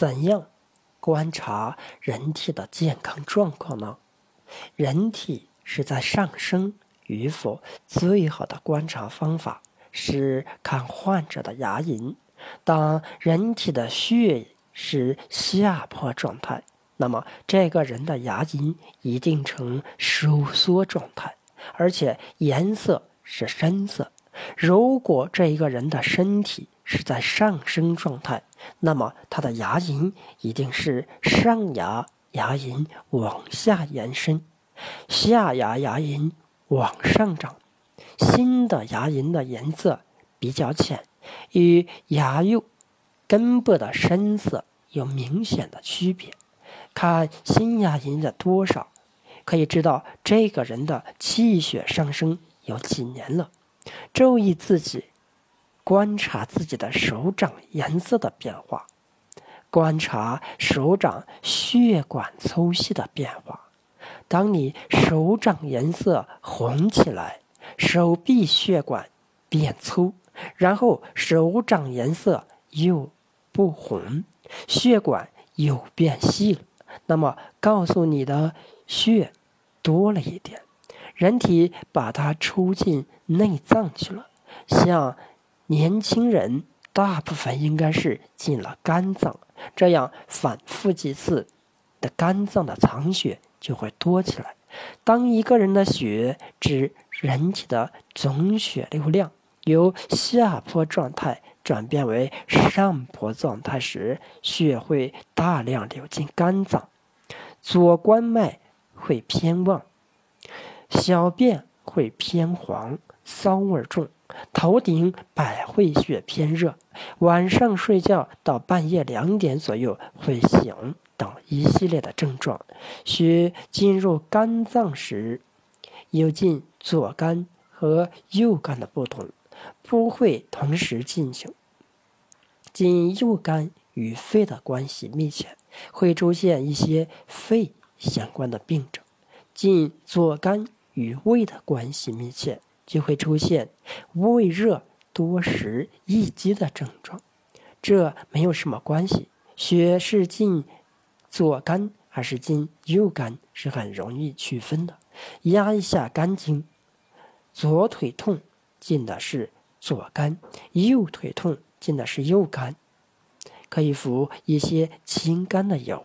怎样观察人体的健康状况呢？人体是在上升与否，最好的观察方法是看患者的牙龈。当人体的血是下坡状态，那么这个人的牙龈一定呈收缩状态，而且颜色是深色。如果这一个人的身体是在上升状态，那么他的牙龈一定是上牙牙龈往下延伸，下牙牙龈往上长。新的牙龈的颜色比较浅，与牙釉根部的深色有明显的区别。看新牙龈的多少，可以知道这个人的气血上升有几年了。注意自己，观察自己的手掌颜色的变化，观察手掌血管粗细的变化。当你手掌颜色红起来，手臂血管变粗，然后手掌颜色又不红，血管又变细了，那么告诉你的血多了一点。人体把它抽进内脏去了，像年轻人，大部分应该是进了肝脏，这样反复几次的肝脏的藏血就会多起来。当一个人的血指人体的总血流量由下坡状态转变为上坡状态时，血会大量流进肝脏，左关脉会偏旺。小便会偏黄，骚味重，头顶百会穴偏热，晚上睡觉到半夜两点左右会醒等一系列的症状。血进入肝脏时，有进左肝和右肝的不同，不会同时进行。进右肝与肺的关系密切，会出现一些肺相关的病症。进左肝。与胃的关系密切，就会出现胃热多食易饥的症状。这没有什么关系，血是进左肝还是进右肝是很容易区分的。压一下肝经，左腿痛进的是左肝，右腿痛进的是右肝，可以服一些清肝的药。